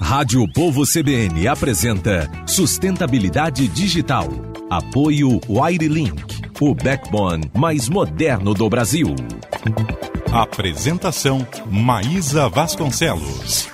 Rádio Povo CBN apresenta Sustentabilidade Digital. Apoio Wirelink, o backbone mais moderno do Brasil. Apresentação Maísa Vasconcelos.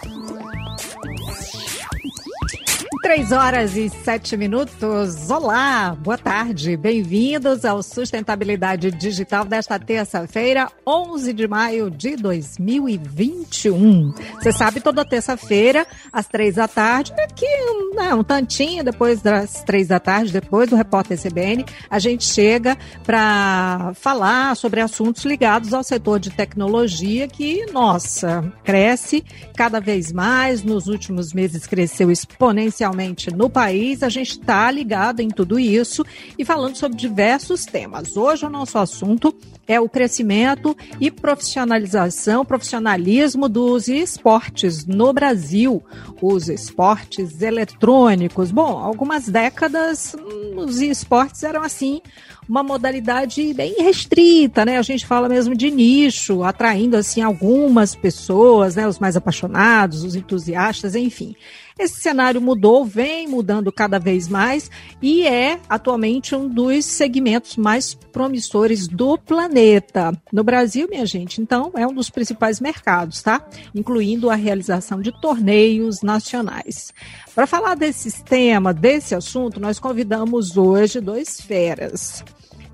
Três horas e sete minutos. Olá, boa tarde. Bem-vindos ao Sustentabilidade Digital desta terça-feira, 11 de maio de 2021. Você sabe, toda terça-feira, às três da tarde, aqui né, um tantinho depois das três da tarde, depois do Repórter CBN, a gente chega para falar sobre assuntos ligados ao setor de tecnologia que, nossa, cresce cada vez mais. Nos últimos meses cresceu exponencialmente no país. A gente está ligado em tudo isso e falando sobre diversos temas. Hoje o nosso assunto é o crescimento e profissionalização, profissionalismo dos esportes no Brasil, os esportes eletrônicos. Bom, algumas décadas hum, os esportes eram assim uma modalidade bem restrita, né? A gente fala mesmo de nicho, atraindo assim algumas pessoas, né? Os mais apaixonados, os entusiastas, enfim. Esse cenário mudou, vem mudando cada vez mais e é atualmente um dos segmentos mais promissores do planeta. No Brasil, minha gente, então, é um dos principais mercados, tá? Incluindo a realização de torneios nacionais. Para falar desse tema, desse assunto, nós convidamos hoje dois feras.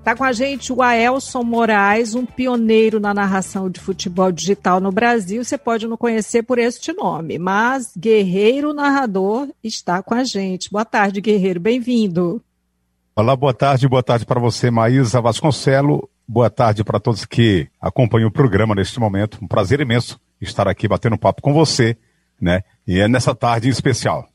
Está com a gente o Aelson Moraes, um pioneiro na narração de futebol digital no Brasil. Você pode não conhecer por este nome, mas Guerreiro Narrador está com a gente. Boa tarde, Guerreiro. Bem-vindo. Olá, boa tarde. Boa tarde para você, Maísa Vasconcelo. Boa tarde para todos que acompanham o programa neste momento. Um prazer imenso estar aqui batendo papo com você, né? E é nessa tarde especial.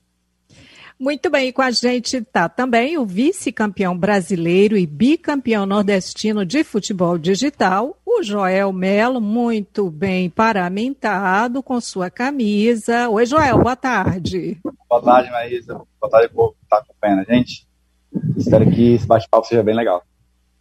Muito bem, com a gente está também o vice-campeão brasileiro e bicampeão nordestino de futebol digital, o Joel Melo, muito bem paramentado com sua camisa. Oi, Joel, boa tarde. Boa tarde, Maísa. Boa tarde, povo que está acompanhando a gente. Espero que esse bate-papo seja bem legal.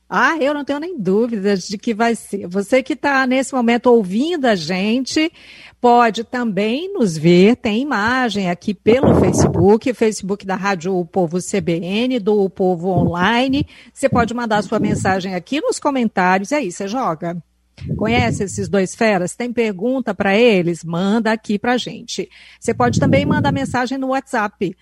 Ah, eu não tenho nem dúvidas de que vai ser. Você que está nesse momento ouvindo a gente, pode também nos ver, tem imagem aqui pelo Facebook, Facebook da Rádio o Povo CBN, do o Povo Online. Você pode mandar sua mensagem aqui nos comentários, e aí você joga. Conhece esses dois feras? Tem pergunta para eles? Manda aqui para gente. Você pode também mandar mensagem no WhatsApp,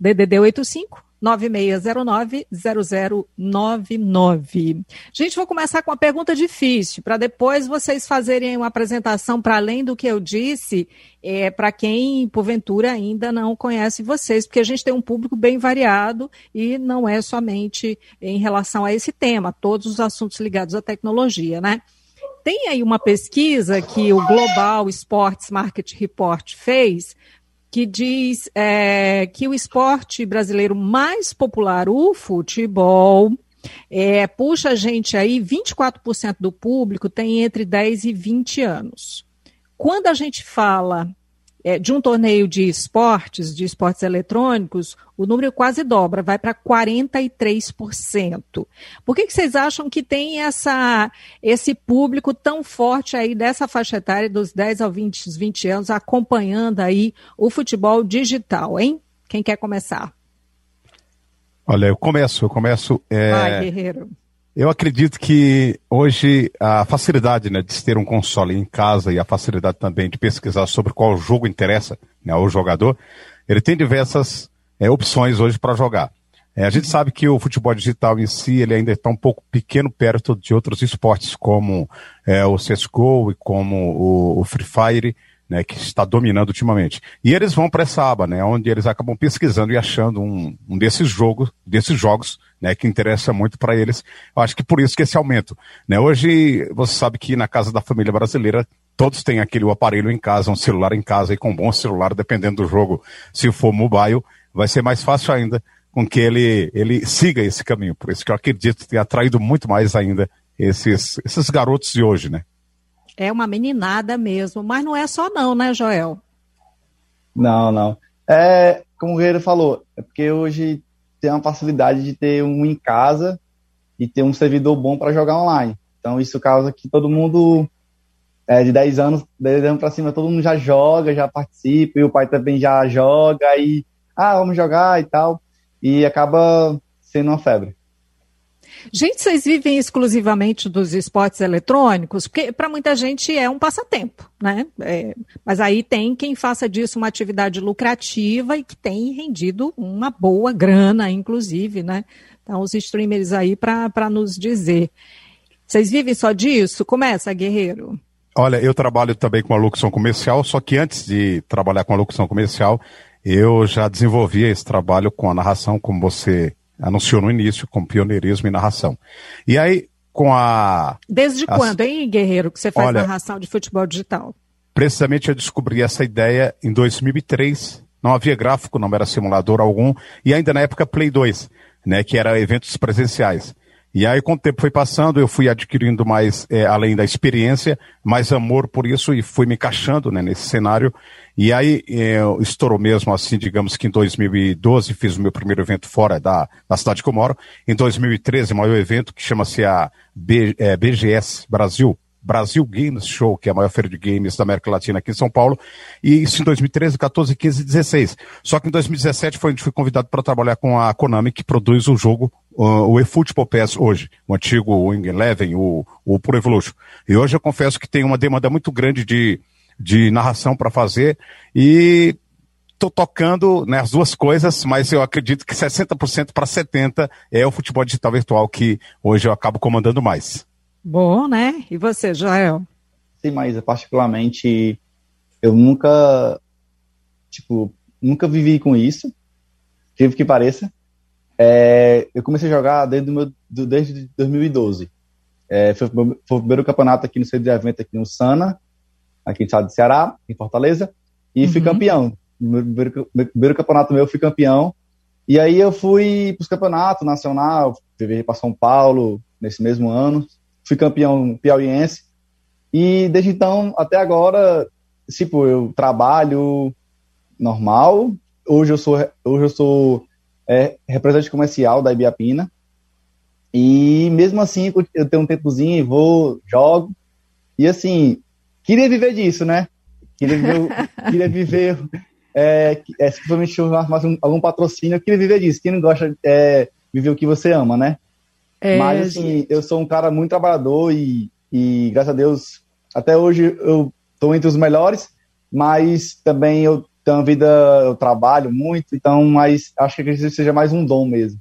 DDD 85 9609-0099. Gente, vou começar com uma pergunta difícil, para depois vocês fazerem uma apresentação para além do que eu disse, é, para quem, porventura, ainda não conhece vocês, porque a gente tem um público bem variado e não é somente em relação a esse tema, todos os assuntos ligados à tecnologia, né? Tem aí uma pesquisa que o Global Sports Market Report fez que diz é, que o esporte brasileiro mais popular, o futebol, é, puxa a gente aí, 24% do público tem entre 10 e 20 anos. Quando a gente fala é, de um torneio de esportes, de esportes eletrônicos, o número quase dobra, vai para 43%. Por que, que vocês acham que tem essa, esse público tão forte aí dessa faixa etária dos 10 aos 20, 20 anos acompanhando aí o futebol digital, hein? Quem quer começar? Olha, eu começo, eu começo. É... Vai, Guerreiro. Eu acredito que hoje a facilidade né, de ter um console em casa e a facilidade também de pesquisar sobre qual jogo interessa né, ao jogador, ele tem diversas é, opções hoje para jogar. É, a gente sabe que o futebol digital em si ele ainda está um pouco pequeno perto de outros esportes como é, o CSGO e como o, o Free Fire, né, que está dominando ultimamente. E eles vão para essa aba, né, onde eles acabam pesquisando e achando um, um desses jogos, desses jogos, né, que interessa muito para eles. Eu acho que por isso que esse aumento, né? Hoje você sabe que na casa da família brasileira todos têm aquele aparelho em casa, um celular em casa e com um bom celular, dependendo do jogo, se for mobile, vai ser mais fácil ainda com que ele ele siga esse caminho. Por isso que eu acredito tem atraído muito mais ainda esses esses garotos de hoje, né? É uma meninada mesmo, mas não é só não, né, Joel? Não, não. É, como o Guerreiro falou, é porque hoje tem uma facilidade de ter um em casa e ter um servidor bom para jogar online. Então isso causa que todo mundo é, de 10 anos, 10 anos pra cima, todo mundo já joga, já participa, e o pai também já joga, e ah, vamos jogar e tal. E acaba sendo uma febre. Gente, vocês vivem exclusivamente dos esportes eletrônicos? Porque para muita gente é um passatempo, né? É, mas aí tem quem faça disso uma atividade lucrativa e que tem rendido uma boa grana, inclusive, né? Então, os streamers aí para nos dizer. Vocês vivem só disso? Começa, Guerreiro. Olha, eu trabalho também com a locução comercial, só que antes de trabalhar com a locução comercial, eu já desenvolvia esse trabalho com a narração, como você anunciou no início, com pioneirismo e narração. E aí, com a. Desde a, quando, hein, Guerreiro, que você faz olha, narração de futebol digital? Precisamente eu descobri essa ideia em 2003. Não havia gráfico, não era simulador algum, e ainda na época Play 2, né, que era eventos presenciais. E aí, com o tempo foi passando, eu fui adquirindo mais, é, além da experiência, mais amor por isso e fui me encaixando né, nesse cenário. E aí é, estourou mesmo assim, digamos que em 2012 fiz o meu primeiro evento fora da, da cidade que eu moro. Em 2013, o maior evento que chama-se a B, é, BGS Brasil, Brasil Games Show, que é a maior feira de games da América Latina aqui em São Paulo, e isso em 2013, 14, 15 e 16. Só que em 2017 foi onde fui convidado para trabalhar com a Konami, que produz o jogo, uh, o eFootball Pass hoje, o antigo Wing Eleven, o, o Pro Evolution. E hoje eu confesso que tem uma demanda muito grande de de narração para fazer e estou tocando né, as duas coisas, mas eu acredito que 60% para 70% é o futebol digital virtual que hoje eu acabo comandando mais. Bom, né? E você, Joel? Sim, mas particularmente eu nunca, tipo, nunca vivi com isso, tive que pareça. É, eu comecei a jogar desde, meu, desde 2012. É, foi, foi, o primeiro campeonato aqui no centro de evento, aqui no Sana, aqui no estado de Ceará, em Fortaleza, e uhum. fui campeão. No primeiro, primeiro, campeonato meu, eu fui campeão. E aí eu fui para os campeonatos nacional, viajei para São Paulo nesse mesmo ano, fui campeão piauiense. E desde então até agora, tipo, eu trabalho normal. Hoje eu sou, hoje eu sou é, representante comercial da Ibiapina. E mesmo assim, eu tenho um tempozinho, vou, jogo. E assim, queria viver disso, né? Queria viver, queria viver é, é, se principalmente mais um, algum patrocínio, eu queria viver disso. Quem não gosta é viver o que você ama, né? É, Mas, assim, eu sou um cara muito trabalhador e, e, graças a Deus, até hoje eu estou entre os melhores, mas também eu tenho uma vida, eu trabalho muito, então, mas acho que isso seja mais um dom mesmo.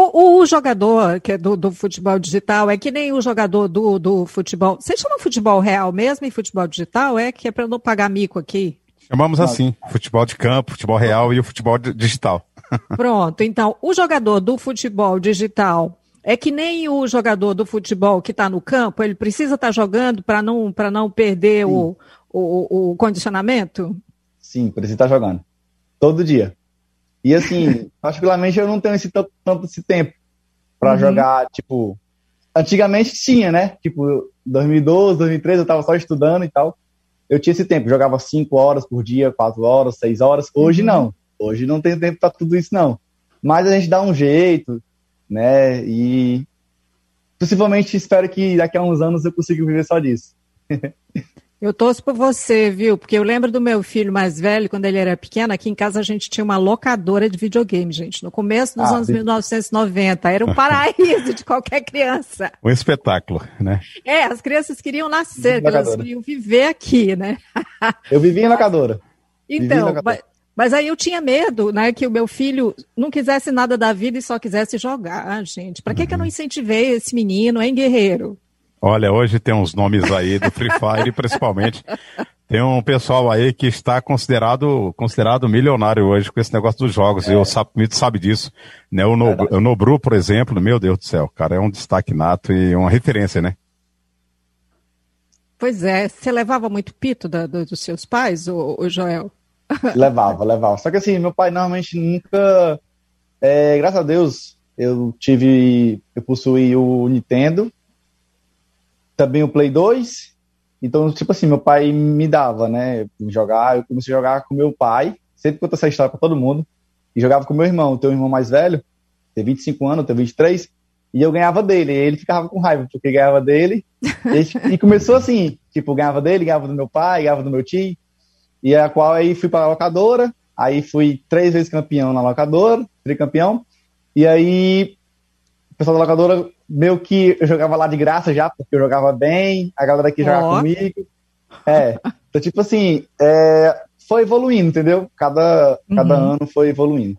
O, o, jogador que é do, do, futebol digital é que nem o jogador do, do futebol. Você chama futebol real mesmo e futebol digital? É que é para não pagar mico aqui? Chamamos assim: futebol de campo, futebol real e o futebol digital. Pronto, então, o jogador do futebol digital é que nem o jogador do futebol que está no campo, ele precisa estar tá jogando para não, não perder o, o, o, condicionamento? Sim, precisa estar tá jogando. Todo dia. E assim, particularmente eu não tenho esse tanto, tanto esse tempo para uhum. jogar, tipo, antigamente tinha, né? Tipo, 2012, 2013 eu tava só estudando e tal. Eu tinha esse tempo, jogava 5 horas por dia, 4 horas, 6 horas. Hoje uhum. não. Hoje não tem tempo para tudo isso não. Mas a gente dá um jeito, né? E possivelmente espero que daqui a uns anos eu consiga viver só disso. Eu torço por você, viu? Porque eu lembro do meu filho mais velho, quando ele era pequeno, aqui em casa a gente tinha uma locadora de videogame, gente, no começo dos ah, anos 1990. Era um paraíso de qualquer criança. Um espetáculo, né? É, as crianças queriam nascer, elas queriam viver aqui, né? eu vivi em locadora. Então, Mas, mas aí eu tinha medo, né, que o meu filho não quisesse nada da vida e só quisesse jogar, gente. Para que, uhum. que eu não uhum. incentivei esse menino, hein, guerreiro? Olha, hoje tem uns nomes aí do Free Fire, principalmente. Tem um pessoal aí que está considerado, considerado milionário hoje com esse negócio dos jogos. É. E o Sapmito sabe disso. Né? O, no, o Nobru, por exemplo, meu Deus do céu, cara, é um destaque nato e uma referência, né? Pois é. Você levava muito pito da, do, dos seus pais, o, o Joel? Levava, levava. Só que assim, meu pai normalmente nunca. É, graças a Deus, eu tive. Eu possuí o Nintendo também o Play 2. Então, tipo assim, meu pai me dava, né? Jogar, eu comecei a jogar com meu pai, sempre conto essa história para todo mundo. E jogava com meu irmão, teu irmão mais velho, tem 25 anos, tem 23. e eu ganhava dele. E ele ficava com raiva, porque ganhava dele. e, e, começou assim, tipo, ganhava dele, ganhava do meu pai, ganhava do meu tio. E a qual aí fui para a locadora, aí fui três vezes campeão na locadora, tricampeão. E aí o pessoal da locadora, meio que eu jogava lá de graça já, porque eu jogava bem, a galera aqui jogava oh. comigo. É, então tipo assim, é, foi evoluindo, entendeu? Cada, cada uhum. ano foi evoluindo.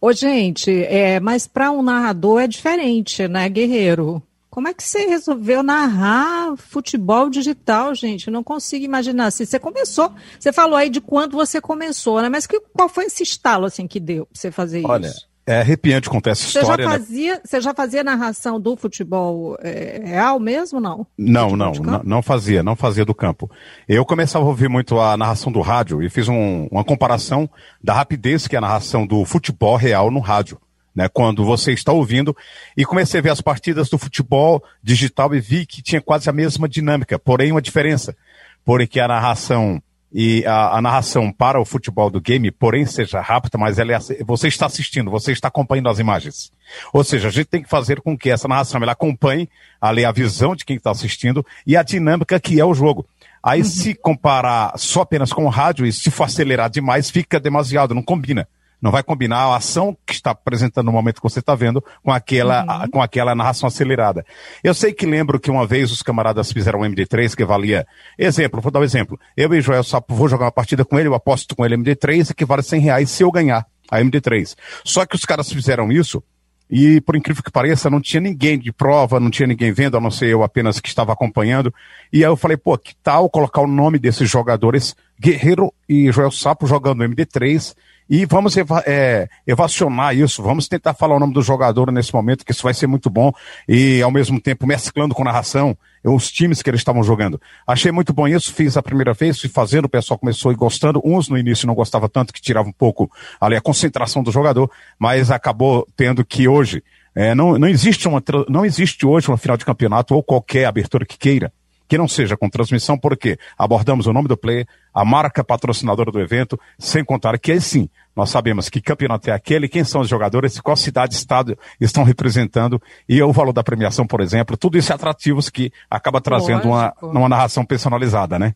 Ô, gente, é, mas para um narrador é diferente, né, Guerreiro? Como é que você resolveu narrar futebol digital, gente? Eu não consigo imaginar. Assim, você começou, você falou aí de quando você começou, né? Mas que, qual foi esse estalo assim que deu para você fazer Olha, isso? É arrepiante contar essa você história. Já né? fazia, né? Você já fazia narração do futebol é, real mesmo, não? Não, não, não, não, fazia, não fazia do campo. Eu começava a ouvir muito a narração do rádio e fiz um, uma comparação da rapidez que é a narração do futebol real no rádio. Né, quando você está ouvindo, e comecei a ver as partidas do futebol digital e vi que tinha quase a mesma dinâmica, porém uma diferença. Porém que a narração e a, a, narração para o futebol do game, porém seja rápida, mas ela é, você está assistindo, você está acompanhando as imagens. Ou seja, a gente tem que fazer com que essa narração ela acompanhe ali a visão de quem está assistindo e a dinâmica que é o jogo. Aí uhum. se comparar só apenas com o rádio e se for acelerar demais, fica demasiado, não combina não vai combinar a ação que está apresentando no momento que você está vendo com aquela, uhum. com aquela narração acelerada. Eu sei que lembro que uma vez os camaradas fizeram um MD3 que valia, exemplo, vou dar um exemplo, eu e Joel Sapo vou jogar uma partida com ele, eu aposto com ele MD3 que vale 100 reais se eu ganhar a MD3. Só que os caras fizeram isso e, por incrível que pareça, não tinha ninguém de prova, não tinha ninguém vendo, a não ser eu apenas que estava acompanhando. E aí eu falei, pô, que tal colocar o nome desses jogadores, Guerreiro e Joel Sapo jogando MD3 e vamos eva é, evacionar isso, vamos tentar falar o nome do jogador nesse momento, que isso vai ser muito bom, e ao mesmo tempo mesclando com narração os times que eles estavam jogando. Achei muito bom isso, fiz a primeira vez, fui fazendo, o pessoal começou ir gostando, uns no início não gostavam tanto, que tirava um pouco ali a concentração do jogador, mas acabou tendo que hoje, é, não, não, existe uma, não existe hoje uma final de campeonato ou qualquer abertura que queira que não seja com transmissão, porque abordamos o nome do player, a marca patrocinadora do evento, sem contar que aí sim, nós sabemos que campeonato é aquele, quem são os jogadores, qual cidade, estado estão representando e o valor da premiação, por exemplo, tudo isso é atrativos que acaba trazendo uma, uma narração personalizada, né?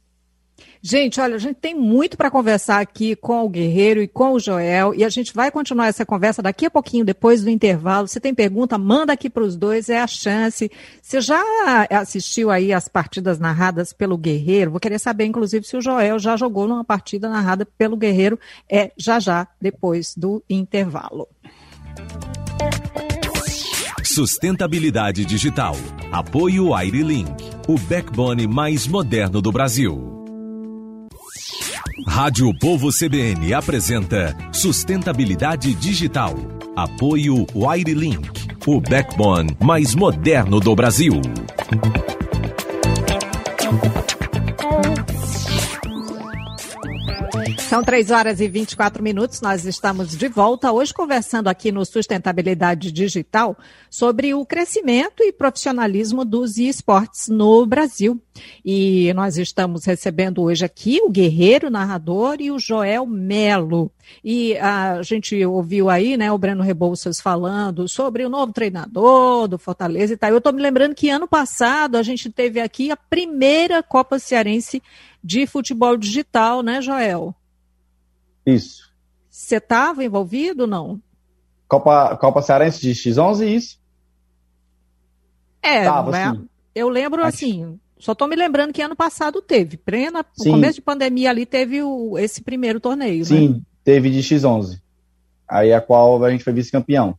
Gente, olha, a gente tem muito para conversar aqui com o Guerreiro e com o Joel, e a gente vai continuar essa conversa daqui a pouquinho, depois do intervalo. Se tem pergunta, manda aqui para os dois, é a chance. Você já assistiu aí as partidas narradas pelo Guerreiro? Vou querer saber, inclusive, se o Joel já jogou numa partida narrada pelo Guerreiro. É já já, depois do intervalo. Sustentabilidade digital. Apoio Airlink, o backbone mais moderno do Brasil. Rádio Povo CBN apresenta Sustentabilidade Digital. Apoio Wirelink, o backbone mais moderno do Brasil. São 3 horas e 24 minutos. Nós estamos de volta hoje conversando aqui no Sustentabilidade Digital sobre o crescimento e profissionalismo dos esportes no Brasil. E nós estamos recebendo hoje aqui o Guerreiro Narrador e o Joel Melo. E a gente ouviu aí, né, o Breno Rebouças falando sobre o novo treinador do Fortaleza e tal. Eu estou me lembrando que ano passado a gente teve aqui a primeira Copa Cearense de futebol digital, né, Joel? Isso. Você estava envolvido não? Copa, Copa Cearense de X11, isso? É, Tava, né? eu lembro assim, só estou me lembrando que ano passado teve, plena, no começo de pandemia ali teve o, esse primeiro torneio, Sim, né? teve de X11. Aí a qual a gente foi vice-campeão.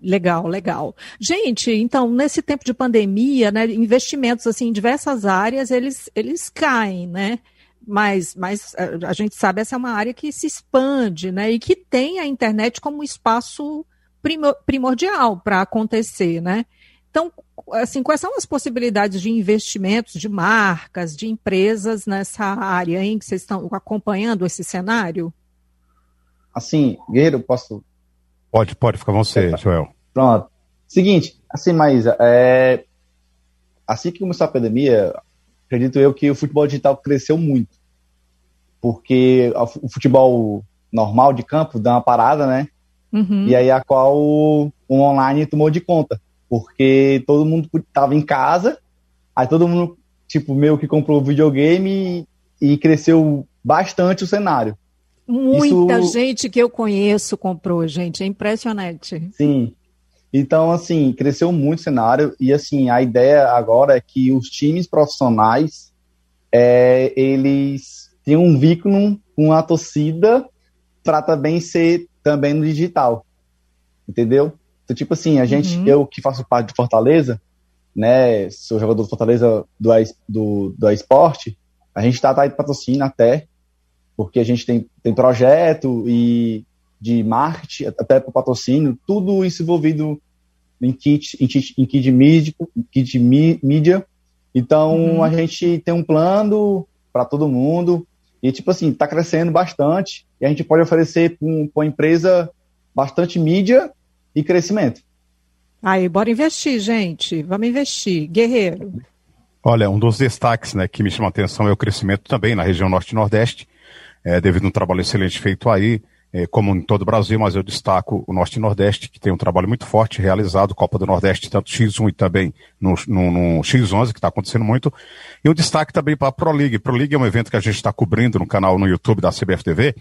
Legal, legal. Gente, então, nesse tempo de pandemia, né, investimentos assim, em diversas áreas, eles, eles caem, né? Mas, mas a gente sabe essa é uma área que se expande, né? E que tem a internet como espaço primordial para acontecer, né? Então, assim, quais são as possibilidades de investimentos de marcas, de empresas nessa área em que vocês estão acompanhando esse cenário? Assim, Guerreiro, posso? Pode, pode, fica você, Joel. Pronto. Seguinte, assim, Maísa, é... assim que começou a pandemia, acredito eu que o futebol digital cresceu muito. Porque o futebol normal de campo dá uma parada, né? Uhum. E aí a qual o online tomou de conta, porque todo mundo estava em casa, aí todo mundo, tipo, meio que comprou o videogame e, e cresceu bastante o cenário. Muita Isso... gente que eu conheço comprou, gente, é impressionante. Sim. Então, assim, cresceu muito o cenário e, assim, a ideia agora é que os times profissionais, é, eles tenham um vínculo com a torcida para também ser também no digital, entendeu? Então, tipo assim, a gente, uhum. eu que faço parte de Fortaleza, né, sou jogador do Fortaleza do, do, do esporte, a gente está atrás de patrocínio até, porque a gente tem, tem projeto e de marketing, até para patrocínio, tudo isso envolvido em kit, em kit, em kit, mídia, kit mídia. Então uhum. a gente tem um plano para todo mundo e tipo assim está crescendo bastante e a gente pode oferecer para uma empresa bastante mídia e crescimento. Aí, bora investir, gente. Vamos investir. Guerreiro. Olha, um dos destaques né, que me chama a atenção é o crescimento também na região Norte e Nordeste, é, devido a um trabalho excelente feito aí é, como em todo o Brasil, mas eu destaco o Norte e Nordeste, que tem um trabalho muito forte realizado, Copa do Nordeste, tanto X1 e também no, no, no X11, que está acontecendo muito. E um destaque também para a Pro League. Pro League é um evento que a gente está cobrindo no canal no YouTube da CBF TV.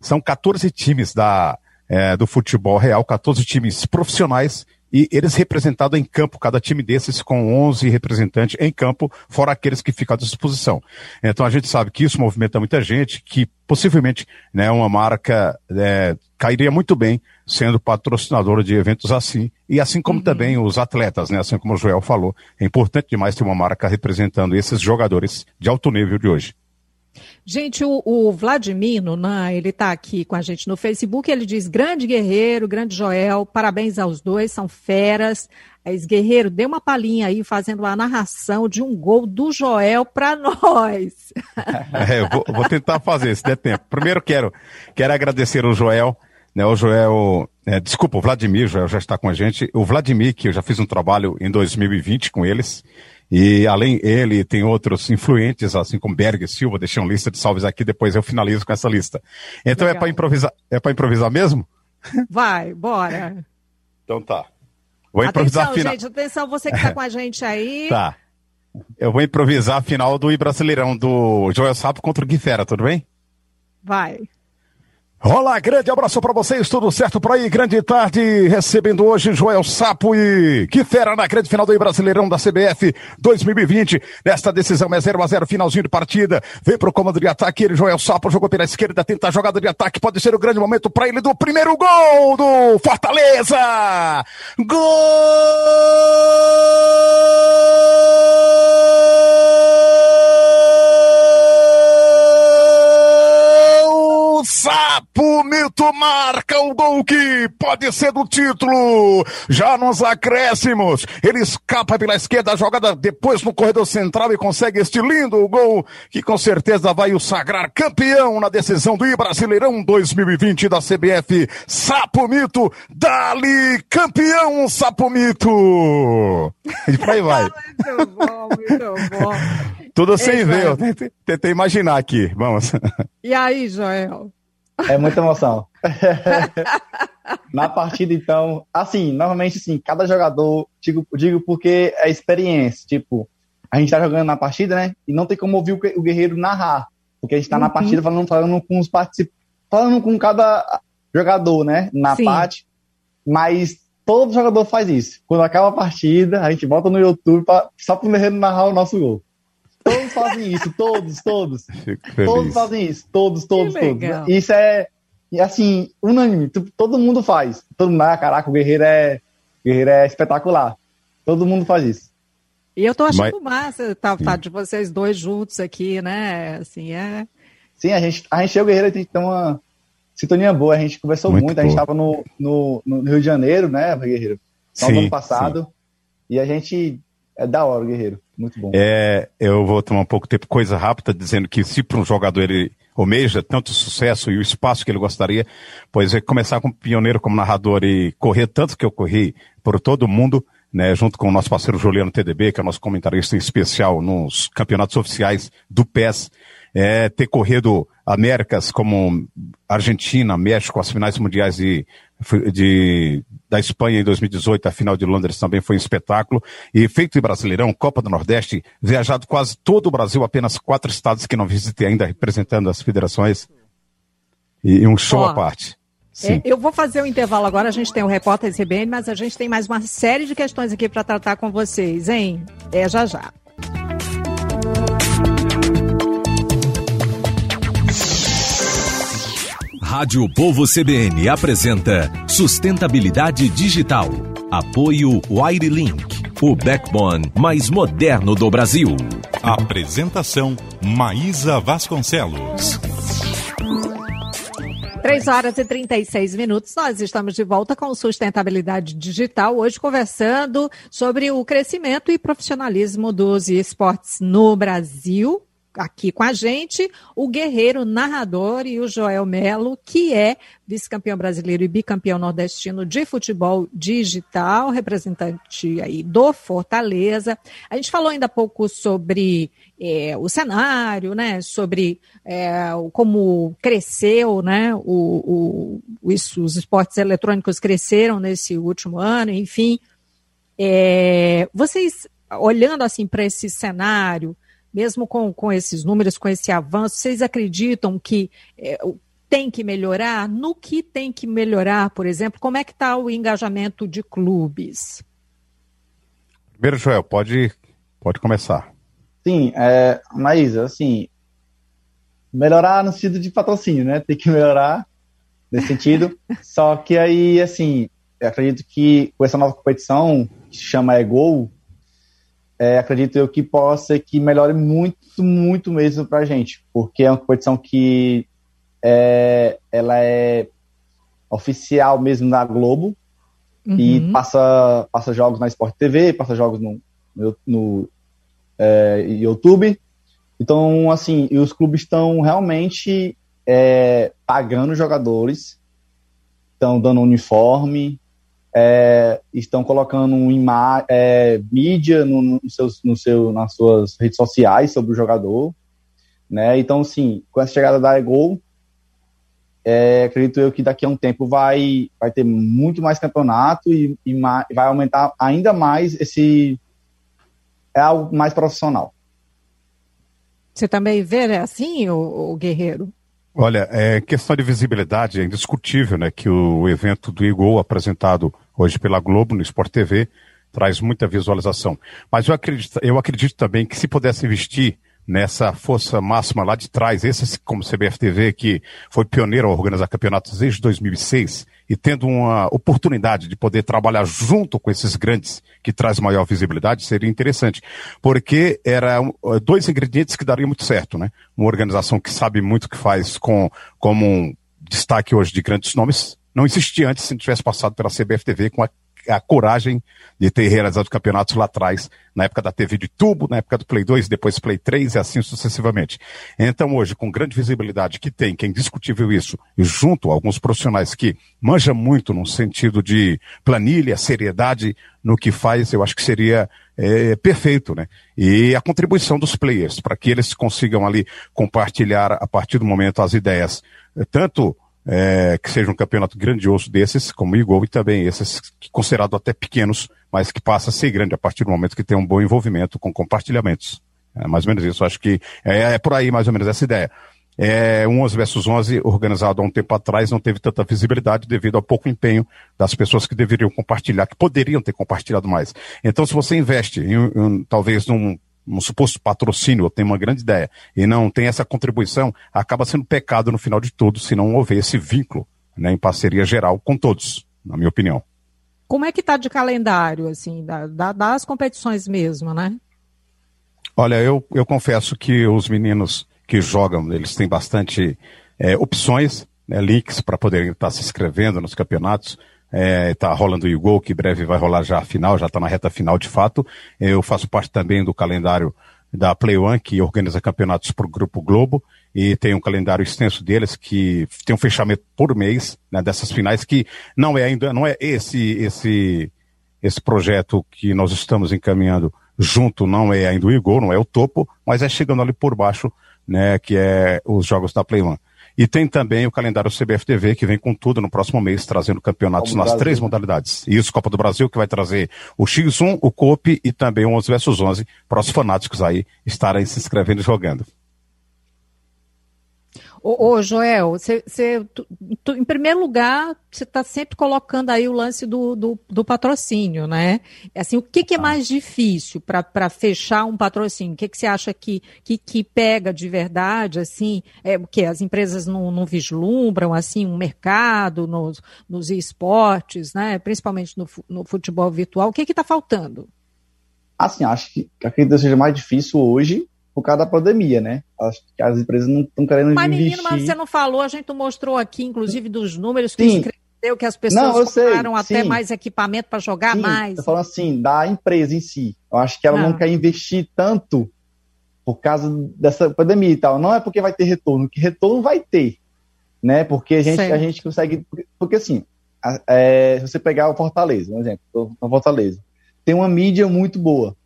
São 14 times da, é, do futebol real, 14 times profissionais e eles representados em campo, cada time desses com 11 representantes em campo, fora aqueles que ficam à disposição. Então a gente sabe que isso movimenta muita gente, que possivelmente né, uma marca é, cairia muito bem sendo patrocinadora de eventos assim, e assim como uhum. também os atletas, né, assim como o Joel falou, é importante demais ter uma marca representando esses jogadores de alto nível de hoje. Gente, o, o Vladimir Nunan, ele está aqui com a gente no Facebook, ele diz, grande guerreiro, grande Joel, parabéns aos dois, são feras. Aí, guerreiro, dê uma palhinha aí, fazendo a narração de um gol do Joel para nós. É, eu vou, vou, tentar fazer, se der tempo. Primeiro quero, quero agradecer o Joel, né, o Joel, é, desculpa, o Vladimir, Joel já está com a gente. O Vladimir, que eu já fiz um trabalho em 2020 com eles, e além ele, tem outros influentes, assim como Berg Silva, deixei uma lista de salves aqui, depois eu finalizo com essa lista. Então é Legal. é para improvisar, é para improvisar mesmo? Vai, bora. então tá. Vou improvisar atenção, final... gente, atenção, você que está com a gente aí. Tá. Eu vou improvisar a final do Brasileirão do Joel Sapo contra o Gui Fera, tudo bem? Vai. Olá, grande abraço para vocês, tudo certo por aí? Grande tarde, recebendo hoje Joel Sapo e que fera na grande final do Brasileirão da CBF 2020. Nesta decisão é 0 a 0 finalzinho de partida. Vem pro comando de ataque, ele, Joel Sapo, jogou pela esquerda, tenta a jogada de ataque, pode ser o grande momento para ele do primeiro gol do Fortaleza! Gol! Sapo Mito marca o gol que pode ser do título. Já nos acréscimos, ele escapa pela esquerda, jogada depois no corredor central e consegue este lindo gol que com certeza vai o sagrar campeão na decisão do Brasileirão 2020 da CBF. Sapo Mito, dali campeão Sapo Mito. E por aí vai. muito bom, muito bom. Tudo sem ver, eu tentei imaginar aqui. Vamos. E aí, Joel? É muita emoção. Na partida, então, assim, normalmente, assim, cada jogador, digo, digo porque é experiência, tipo, a gente tá jogando na partida, né, e não tem como ouvir o, guerreiro narrar, porque a gente tá uhum. na partida falando, falando com os participantes, falando com cada jogador, né, na Sim. parte, mas todo jogador faz isso. Quando acaba a partida, a gente volta no YouTube pra, só pro guerreiro narrar o nosso gol. Todos fazem isso, todos, todos. Todos fazem isso, todos, todos, todos. Isso é, assim, unânime, todo mundo faz. Todo mundo, ah, caraca, o Guerreiro é, o Guerreiro é espetacular. Todo mundo faz isso. E eu tô achando Mas... massa tá, tá, de vocês dois juntos aqui, né? Assim, é. Sim, a gente, a gente e o Guerreiro, a gente tem uma sintonia boa, a gente conversou muito, muito a gente tava no, no, no, Rio de Janeiro, né, Guerreiro? No sim, ano passado. Sim. E a gente. É da hora o Guerreiro. Muito bom. É, eu vou tomar um pouco tempo, coisa rápida, dizendo que se para um jogador ele almeja tanto sucesso e o espaço que ele gostaria, pois é começar como pioneiro, como narrador e correr tanto que eu corri por todo o mundo, né, junto com o nosso parceiro Juliano TDB, que é nosso comentarista especial nos campeonatos oficiais do PES, é, ter corrido Américas como Argentina, México, as finais mundiais de de, da Espanha em 2018, a final de Londres também foi um espetáculo. E feito em Brasileirão, Copa do Nordeste, viajado quase todo o Brasil, apenas quatro estados que não visitei ainda, representando as federações. E, um show à parte. É, eu vou fazer o um intervalo agora, a gente tem o repórter CBN, mas a gente tem mais uma série de questões aqui para tratar com vocês, hein? É já já. Rádio Povo CBN apresenta Sustentabilidade Digital. Apoio Wirelink, o backbone mais moderno do Brasil. Apresentação Maísa Vasconcelos. 3 horas e 36 minutos, nós estamos de volta com Sustentabilidade Digital, hoje conversando sobre o crescimento e profissionalismo dos esportes no Brasil, aqui com a gente o guerreiro narrador e o Joel Melo, que é vice-campeão brasileiro e bicampeão nordestino de futebol digital, representante aí do Fortaleza. A gente falou ainda há pouco sobre é, o cenário, né, sobre é, como cresceu, né, o, o, isso, os esportes eletrônicos cresceram nesse último ano, enfim. É, vocês, olhando assim para esse cenário, mesmo com, com esses números, com esse avanço, vocês acreditam que é, tem que melhorar? No que tem que melhorar, por exemplo? Como é que está o engajamento de clubes? Primeiro, Joel, pode, pode começar. Sim, é, Maísa, assim, melhorar no sentido de patrocínio, né? Tem que melhorar nesse sentido. Só que aí, assim, acredito que com essa nova competição, que se chama EGO, é, acredito eu que possa que melhore muito, muito mesmo para a gente, porque é uma competição que é, ela é oficial mesmo da Globo uhum. e passa, passa jogos na Sport TV, passa jogos no, no, no é, YouTube. Então, assim, e os clubes estão realmente é, pagando jogadores, estão dando uniforme, é, estão colocando uma é, mídia no, no, seus, no seu, nas suas redes sociais sobre o jogador. Né? Então, sim, com essa chegada da Gol, é, acredito eu que daqui a um tempo vai, vai ter muito mais campeonato e, e mais, vai aumentar ainda mais esse. É algo mais profissional. Você também vê né, assim, o, o Guerreiro? Olha, é questão de visibilidade, é indiscutível, né, que o evento do Igol apresentado hoje pela Globo no Sport TV traz muita visualização. Mas eu acredito, eu acredito também que se pudesse investir nessa força máxima lá de trás, esse como CBFTV que foi pioneiro a organizar campeonatos desde 2006 e tendo uma oportunidade de poder trabalhar junto com esses grandes que traz maior visibilidade, seria interessante, porque era dois ingredientes que dariam muito certo, né? Uma organização que sabe muito o que faz com como um destaque hoje de grandes nomes, não existia antes se não tivesse passado pela CBFTV com a a coragem de ter realizado campeonatos lá atrás, na época da TV de tubo, na época do Play 2, depois Play 3 e assim sucessivamente. Então hoje, com grande visibilidade que tem, que é indiscutível isso, e junto a alguns profissionais que manjam muito no sentido de planilha, seriedade no que faz, eu acho que seria é, perfeito, né? E a contribuição dos players, para que eles consigam ali compartilhar a partir do momento as ideias, tanto é, que seja um campeonato grandioso desses, como o Igor, e também esses considerados até pequenos, mas que passa a ser grande a partir do momento que tem um bom envolvimento com compartilhamentos. É mais ou menos isso. Acho que é, é por aí mais ou menos essa ideia. É, 11 versus 11, organizado há um tempo atrás, não teve tanta visibilidade devido ao pouco empenho das pessoas que deveriam compartilhar, que poderiam ter compartilhado mais. Então, se você investe em, em talvez num um suposto patrocínio, ou tem uma grande ideia, e não tem essa contribuição, acaba sendo pecado no final de tudo, se não houver esse vínculo né, em parceria geral com todos, na minha opinião. Como é que está de calendário, assim, da, da, das competições mesmo, né? Olha, eu, eu confesso que os meninos que jogam, eles têm bastante é, opções, né, links para poderem estar se inscrevendo nos campeonatos. É, rolando o Igol, que breve vai rolar já a final, já está na reta final de fato. Eu faço parte também do calendário da Play One, que organiza campeonatos para o Grupo Globo, e tem um calendário extenso deles, que tem um fechamento por mês, né, dessas finais, que não é ainda, não é esse, esse, esse projeto que nós estamos encaminhando junto, não é ainda o Igor, não é o topo, mas é chegando ali por baixo, né, que é os jogos da Play One. E tem também o calendário CBFTV, que vem com tudo no próximo mês, trazendo campeonatos nas três modalidades. Isso, Copa do Brasil, que vai trazer o X1, o COP e também o 11 versus 11, para os fanáticos aí estarem se inscrevendo e jogando. Ô, ô Joel, você, tu, tu, em primeiro lugar, você está sempre colocando aí o lance do, do, do patrocínio, né? Assim, o que, que é tá. mais difícil para fechar um patrocínio? O que, que você acha que, que, que pega de verdade, assim? É, o que as empresas não, não vislumbram, assim, um mercado nos, nos esportes, né? Principalmente no, no futebol virtual. O que está faltando? Assim, acho que acredito que seja mais difícil hoje por causa da pandemia, né? Que as empresas não estão querendo mas, investir. Mas, menino, mas você não falou, a gente mostrou aqui, inclusive, dos números que sim. que as pessoas não, compraram até sim. mais equipamento para jogar sim, mais. Estou falando assim, da empresa em si. Eu acho que ela não. não quer investir tanto por causa dessa pandemia e tal. Não é porque vai ter retorno, que retorno vai ter, né? Porque a gente, a gente consegue... Porque, assim, é, se você pegar o Fortaleza, um exemplo, o Fortaleza, tem uma mídia muito boa,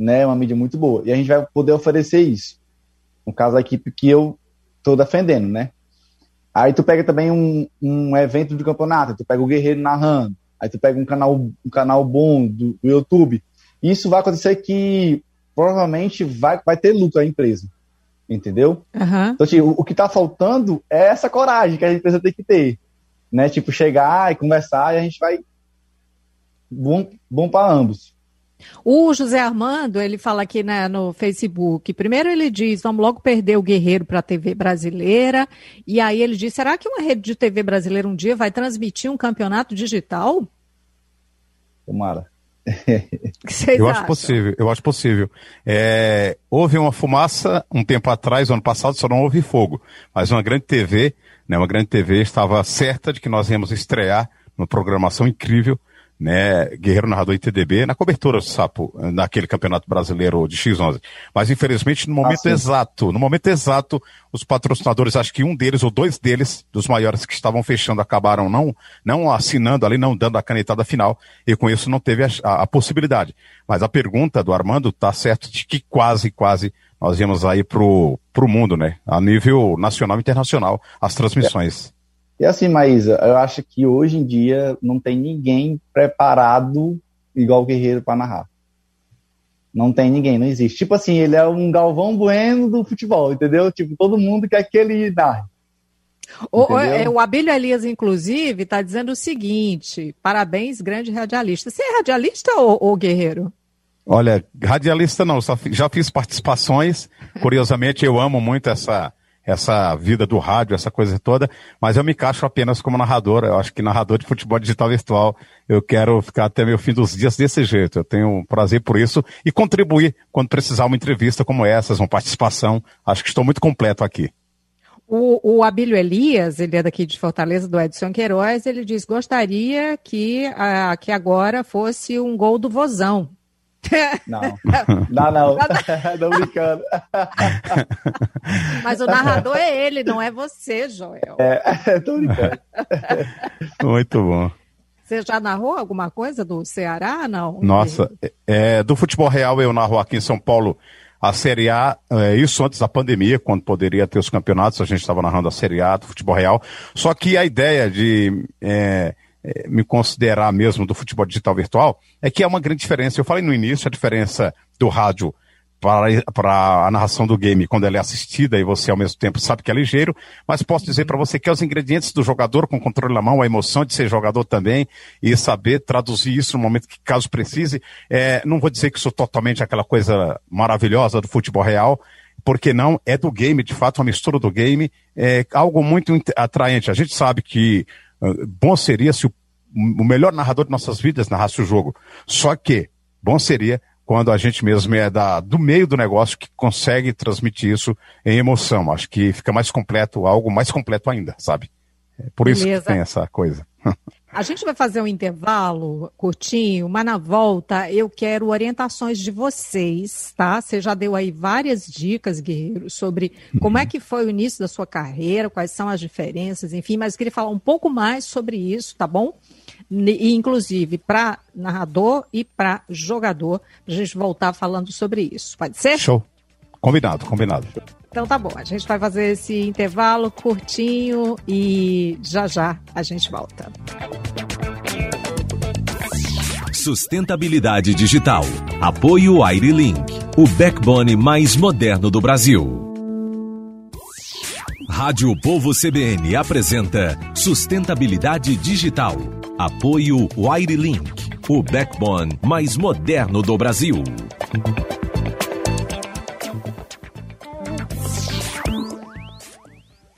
né? Uma mídia muito boa. E a gente vai poder oferecer isso. No caso, a equipe que eu estou defendendo, né? Aí tu pega também um, um evento de campeonato, tu pega o Guerreiro narrando, aí tu pega um canal, um canal bom do, do YouTube. Isso vai acontecer que provavelmente vai, vai ter lucro a empresa. Entendeu? Uhum. Então, tipo, o, o que está faltando é essa coragem que a empresa tem que ter. Né? Tipo, chegar e conversar e a gente vai. Bom, bom para ambos. O José Armando, ele fala aqui né, no Facebook. Primeiro ele diz, vamos logo perder o Guerreiro para a TV brasileira. E aí ele diz, será que uma rede de TV brasileira um dia vai transmitir um campeonato digital? Tomara. eu acho possível, eu acho possível. É, houve uma fumaça um tempo atrás, ano passado, só não houve fogo. Mas uma grande TV, né, uma grande TV estava certa de que nós íamos estrear uma programação incrível né, Guerreiro Narrador ITDB, na cobertura do Sapo, naquele campeonato brasileiro de X11. Mas infelizmente no momento ah, exato, no momento exato, os patrocinadores, acho que um deles ou dois deles, dos maiores que estavam fechando, acabaram não, não assinando ali, não dando a canetada final, e com isso não teve a, a, a possibilidade. Mas a pergunta do Armando tá certo de que quase, quase nós íamos aí pro, pro mundo, né? A nível nacional e internacional, as transmissões. É. E assim, Maísa, eu acho que hoje em dia não tem ninguém preparado igual o Guerreiro para narrar. Não tem ninguém, não existe. Tipo assim, ele é um Galvão Bueno do futebol, entendeu? Tipo, todo mundo quer que ele narre. O, é, o Abílio Elias, inclusive, está dizendo o seguinte: parabéns, grande radialista. Você é radialista ou, ou guerreiro? Olha, radialista não, só, já fiz participações. Curiosamente, eu amo muito essa essa vida do rádio, essa coisa toda, mas eu me encaixo apenas como narrador. Eu acho que narrador de futebol digital virtual, eu quero ficar até meu fim dos dias desse jeito. Eu tenho prazer por isso e contribuir quando precisar uma entrevista como essa, uma participação. Acho que estou muito completo aqui. O, o Abílio Elias, ele é daqui de Fortaleza, do Edson Queiroz, ele diz: gostaria que, a, que agora fosse um gol do Vozão. Não, não, não. não brincando. Mas o narrador é ele, não é você, Joel. É, tô brincando. Muito bom. Você já narrou alguma coisa do Ceará, não? Nossa, é, do futebol real eu narro aqui em São Paulo a Série A, é, isso antes da pandemia, quando poderia ter os campeonatos, a gente estava narrando a Série A do futebol real. Só que a ideia de é, é, me considerar mesmo do futebol digital virtual, é que é uma grande diferença. Eu falei no início a diferença do rádio para, a narração do game quando ela é assistida e você ao mesmo tempo sabe que é ligeiro, mas posso dizer para você que é os ingredientes do jogador com controle na mão, a emoção de ser jogador também e saber traduzir isso no momento que caso precise. É, não vou dizer que isso totalmente aquela coisa maravilhosa do futebol real, porque não é do game, de fato, uma mistura do game, é algo muito atraente. A gente sabe que bom seria se o, o melhor narrador de nossas vidas narrasse o jogo. Só que bom seria quando a gente mesmo é da, do meio do negócio que consegue transmitir isso em emoção. Acho que fica mais completo, algo mais completo ainda, sabe? É por isso Beleza. que tem essa coisa. A gente vai fazer um intervalo curtinho, mas na volta eu quero orientações de vocês, tá? Você já deu aí várias dicas, Guerreiro, sobre como é que foi o início da sua carreira, quais são as diferenças, enfim, mas eu queria falar um pouco mais sobre isso, tá bom? E, inclusive para narrador e para jogador, para a gente voltar falando sobre isso. Pode ser? Show. Combinado, combinado. Então tá bom, a gente vai fazer esse intervalo curtinho e já já a gente volta. Sustentabilidade digital. Apoio Airlink, o backbone mais moderno do Brasil. Rádio Povo CBN apresenta Sustentabilidade Digital. Apoio Wirelink, o backbone mais moderno do Brasil.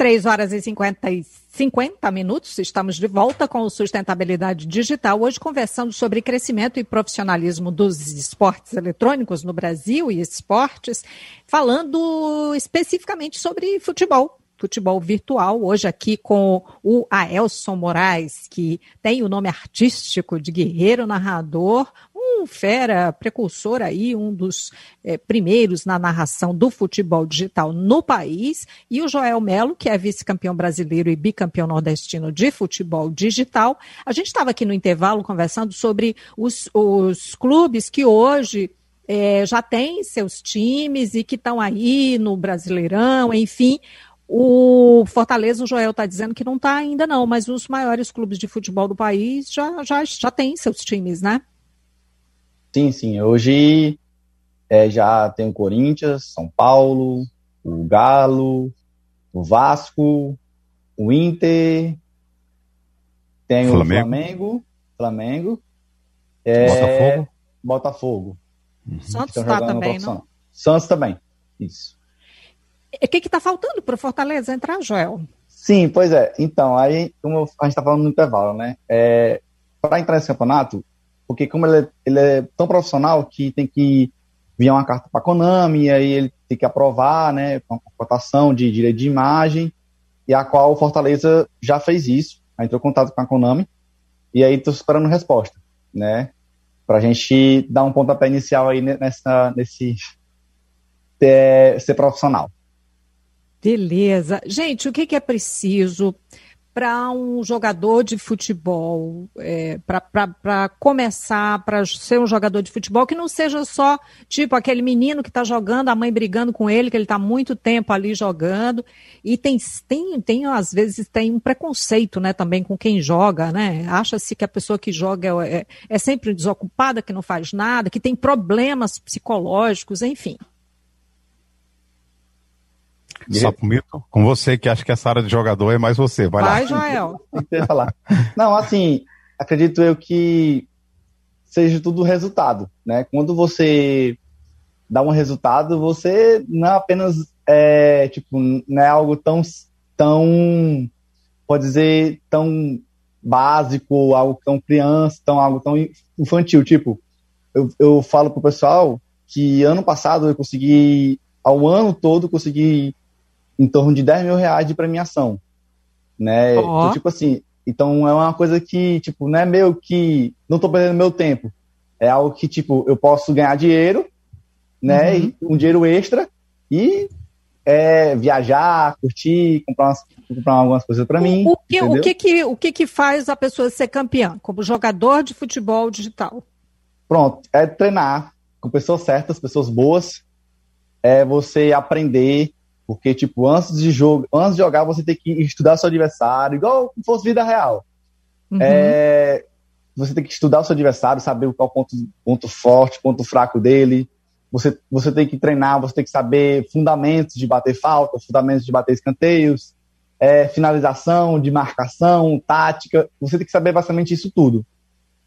Três horas e 50, 50 minutos, estamos de volta com o Sustentabilidade Digital, hoje conversando sobre crescimento e profissionalismo dos esportes eletrônicos no Brasil e esportes, falando especificamente sobre futebol futebol virtual, hoje aqui com o Aelson Moraes, que tem o nome artístico de guerreiro narrador, um fera precursor aí, um dos é, primeiros na narração do futebol digital no país, e o Joel Melo, que é vice-campeão brasileiro e bicampeão nordestino de futebol digital. A gente estava aqui no intervalo conversando sobre os, os clubes que hoje é, já têm seus times e que estão aí no Brasileirão, enfim. O Fortaleza, o Joel está dizendo que não está ainda não, mas os maiores clubes de futebol do país já, já, já têm seus times, né? Sim, sim. Hoje é, já tem o Corinthians, São Paulo, o Galo, o Vasco, o Inter, tem Flamengo. o Flamengo, Flamengo é, Botafogo. Botafogo. Uhum. Santos está também, não? Santos também, isso. O que está faltando para o Fortaleza entrar, Joel? Sim, pois é. Então, aí, como a gente está falando no intervalo, né? É, para entrar nesse campeonato, porque como ele é, ele é, tão profissional que tem que vir uma carta para Konami, e aí ele tem que aprovar, né, com a cotação de direito de imagem, e a qual o Fortaleza já fez isso, entrou em contato com a Konami, e aí estou esperando resposta, né, para a gente dar um pontapé inicial aí nessa, nesse ter, ser profissional. Beleza. Gente, o que, que é preciso para um jogador de futebol, é, para começar, para ser um jogador de futebol, que não seja só tipo aquele menino que está jogando, a mãe brigando com ele, que ele está muito tempo ali jogando, e tem, tem, tem, às vezes, tem um preconceito, né, também com quem joga, né, acha-se que a pessoa que joga é, é, é sempre desocupada, que não faz nada, que tem problemas psicológicos, enfim. Sapo Mito, com você que acha que essa área de jogador é mais você. Vai, Vai lá. Joel. falar. Não, assim, acredito eu que seja tudo resultado, né? Quando você dá um resultado, você não é apenas é, tipo, não é algo tão tão pode dizer tão básico, algo tão criança, tão algo tão infantil, tipo, eu, eu falo pro pessoal que ano passado eu consegui ao ano todo consegui em torno de 10 mil reais de premiação, né? Oh. Então, tipo assim, então é uma coisa que, tipo, não é meu que não tô perdendo meu tempo. É algo que, tipo, eu posso ganhar dinheiro, né? Uhum. um dinheiro extra e é, viajar, curtir, comprar, umas, comprar algumas coisas para mim. O que, o, que, que, o que, que faz a pessoa ser campeã como jogador de futebol digital? Pronto, é treinar com pessoas certas, pessoas boas, é você aprender porque, tipo, antes de, jogo, antes de jogar, você tem que estudar seu adversário, igual se fosse vida real. Uhum. É, você tem que estudar o seu adversário, saber qual é o ponto, ponto forte, ponto fraco dele. Você, você tem que treinar, você tem que saber fundamentos de bater falta, fundamentos de bater escanteios, é, finalização, de marcação, tática. Você tem que saber basicamente isso tudo.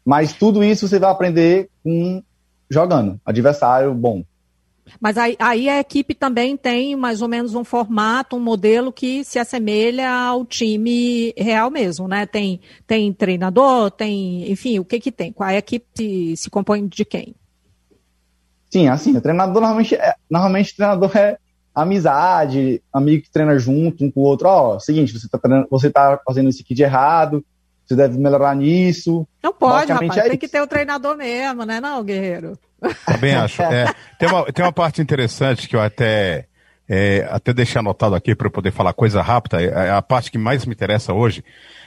Mas tudo isso você vai aprender com jogando. Adversário bom. Mas aí, aí, a equipe também tem mais ou menos um formato, um modelo que se assemelha ao time real mesmo, né? Tem, tem treinador, tem, enfim, o que que tem? Qual a equipe se, se compõe de quem? Sim, assim, o treinador normalmente, é, normalmente o treinador é amizade, amigo que treina junto um com o outro. Ó, oh, seguinte, você tá, você tá fazendo isso aqui de errado, você deve melhorar nisso. Não pode, rapaz, é tem que ter o treinador mesmo, né, não, guerreiro? Também acho. É, tem, uma, tem uma parte interessante que eu até, é, até deixei anotado aqui para eu poder falar coisa rápida. É, a parte que mais me interessa hoje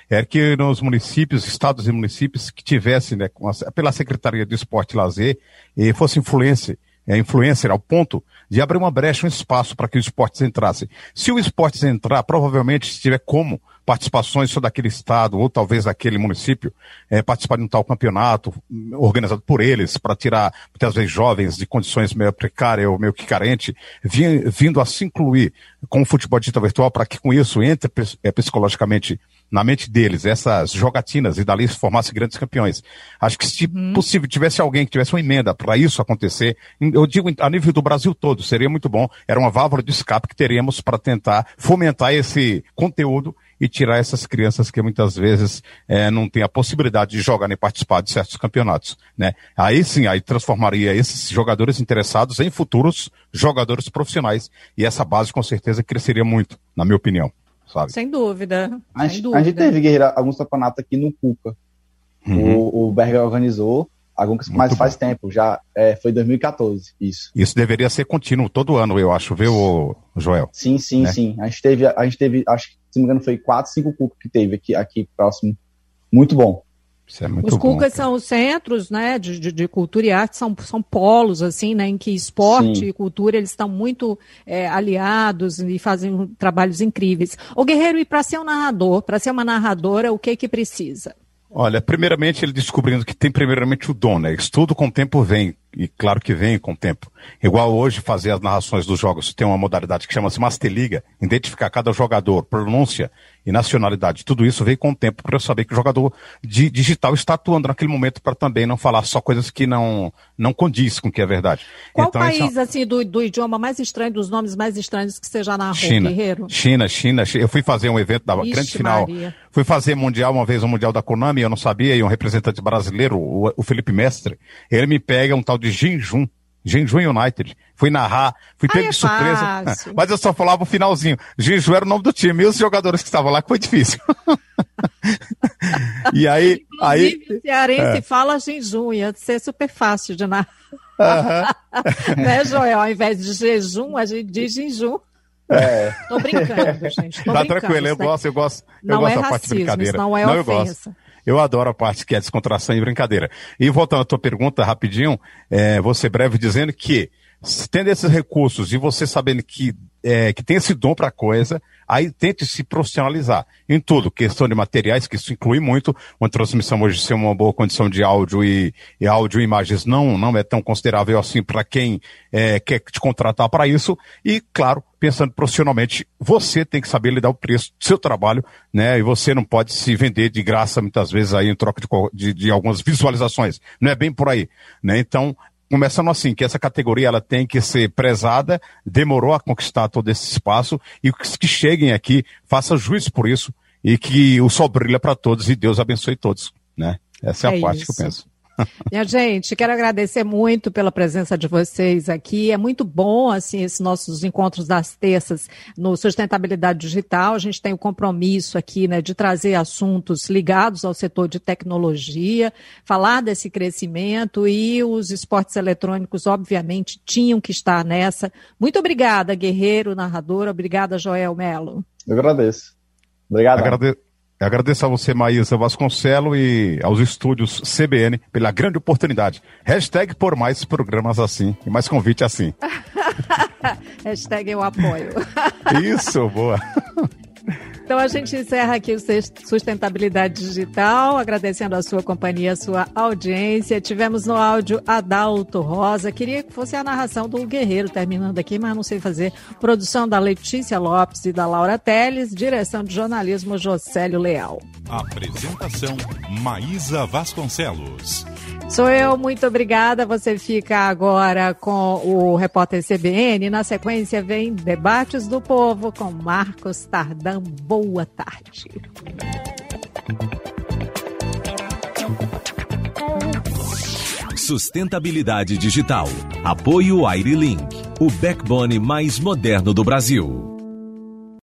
é que nos municípios, estados e municípios que tivessem, né, pela Secretaria de Esporte e Lazer, e fosse influência é, influencer ao ponto de abrir uma brecha, um espaço para que os esportes entrassem. Se o esportes entrar, provavelmente, se tiver como, participações só daquele estado ou talvez daquele município, é, participar de um tal campeonato organizado por eles, para tirar, muitas vezes, jovens de condições meio precárias ou meio que carente, vindo a se incluir com o futebol digital virtual para que com isso entre é, psicologicamente na mente deles essas jogatinas e dali se formassem grandes campeões. Acho que se uhum. possível tivesse alguém que tivesse uma emenda para isso acontecer, eu digo a nível do Brasil todo, seria muito bom. Era uma válvula de escape que teríamos para tentar fomentar esse conteúdo e tirar essas crianças que muitas vezes é, não têm a possibilidade de jogar nem participar de certos campeonatos, né? Aí sim, aí transformaria esses jogadores interessados em futuros jogadores profissionais e essa base com certeza cresceria muito, na minha opinião sabe? Sem dúvida. A, sem dúvida. a gente teve, Guerreira, alguns campeonatos aqui no Cuca. Uhum. O, o Berger organizou, alguns, mas faz bom. tempo, já é, foi 2014, isso. Isso deveria ser contínuo todo ano, eu acho, viu, Joel? Sim, sim, né? sim. A gente teve, a gente teve, acho que, se não me engano, foi quatro, cinco Cuca que teve aqui, aqui próximo. Muito bom. É os CUCAs são os centros né, de, de, de, cultura e arte, são, são polos, assim, né, em que esporte Sim. e cultura eles estão muito é, aliados e fazem trabalhos incríveis. O Guerreiro, e para ser um narrador, para ser uma narradora, o que que precisa? Olha, primeiramente ele descobrindo que tem primeiramente o dom, né? Estudo com o tempo vem, e claro que vem com o tempo. Igual hoje fazer as narrações dos jogos, tem uma modalidade que chama-se Master Liga, identificar cada jogador, pronúncia e nacionalidade. Tudo isso veio com o tempo para eu saber que o jogador de, digital está atuando naquele momento para também não falar só coisas que não não condiz com o que é verdade. Qual então, país é... assim do, do, idioma mais estranho, dos nomes mais estranhos que você já narrou, China, Guerreiro? China, China, China. Eu fui fazer um evento da Ixi, grande final. Maria. Fui fazer mundial uma vez, um mundial da Konami, eu não sabia, e um representante brasileiro, o, o Felipe Mestre, ele me pega um tal de Jinjun Genju United. Fui narrar, fui pego é de surpresa. Fácil. Mas eu só falava o finalzinho. Genju era o nome do time. E os jogadores que estavam lá, que foi difícil. e aí. aí o cearense é. fala Genju, ia ser super fácil de narrar. Uhum. né, Joel? Ao invés de jejum, a gente diz Genju. É. Tô brincando, gente. Tô tá tranquilo, eu gosto, eu gosto. Eu não gosto é da racismo, parte de brincadeira. não é não, ofensa. Eu gosto. Eu adoro a parte que é descontração e brincadeira. E voltando à tua pergunta rapidinho, é, vou ser breve dizendo que, tendo esses recursos e você sabendo que, é, que tem esse dom para coisa, aí tente se profissionalizar em tudo, questão de materiais, que isso inclui muito, uma transmissão hoje ser uma boa condição de áudio e, e áudio e imagens não, não é tão considerável assim para quem é, quer te contratar para isso, e claro, pensando profissionalmente, você tem que saber lidar o preço do seu trabalho, né, e você não pode se vender de graça muitas vezes aí em troca de, de, de algumas visualizações, não é bem por aí, né, então começando assim, que essa categoria ela tem que ser prezada, demorou a conquistar todo esse espaço e que cheguem aqui, faça juízo por isso e que o sol brilha para todos e Deus abençoe todos, né? Essa é, é a parte isso. que eu penso. Minha gente, quero agradecer muito pela presença de vocês aqui. É muito bom, assim, esses nossos encontros das terças no Sustentabilidade Digital. A gente tem o compromisso aqui, né, de trazer assuntos ligados ao setor de tecnologia, falar desse crescimento e os esportes eletrônicos, obviamente, tinham que estar nessa. Muito obrigada, Guerreiro, narradora. Obrigada, Joel Melo. Eu agradeço. Obrigado. Agrade... Agradeço a você, Maísa Vasconcelo, e aos estúdios CBN pela grande oportunidade. Hashtag por mais programas assim e mais convite assim. Hashtag eu apoio. Isso, boa. Então a gente encerra aqui o Sustentabilidade Digital, agradecendo a sua companhia, a sua audiência. Tivemos no áudio Adalto Rosa. Queria que fosse a narração do Guerreiro terminando aqui, mas não sei fazer. Produção da Letícia Lopes e da Laura Teles, direção de jornalismo Josélio Leal. Apresentação Maísa Vasconcelos. Sou eu, muito obrigada. Você fica agora com o repórter CBN. Na sequência vem Debates do Povo com Marcos Tardão. Boa tarde. Sustentabilidade digital. Apoio Airlink, o backbone mais moderno do Brasil.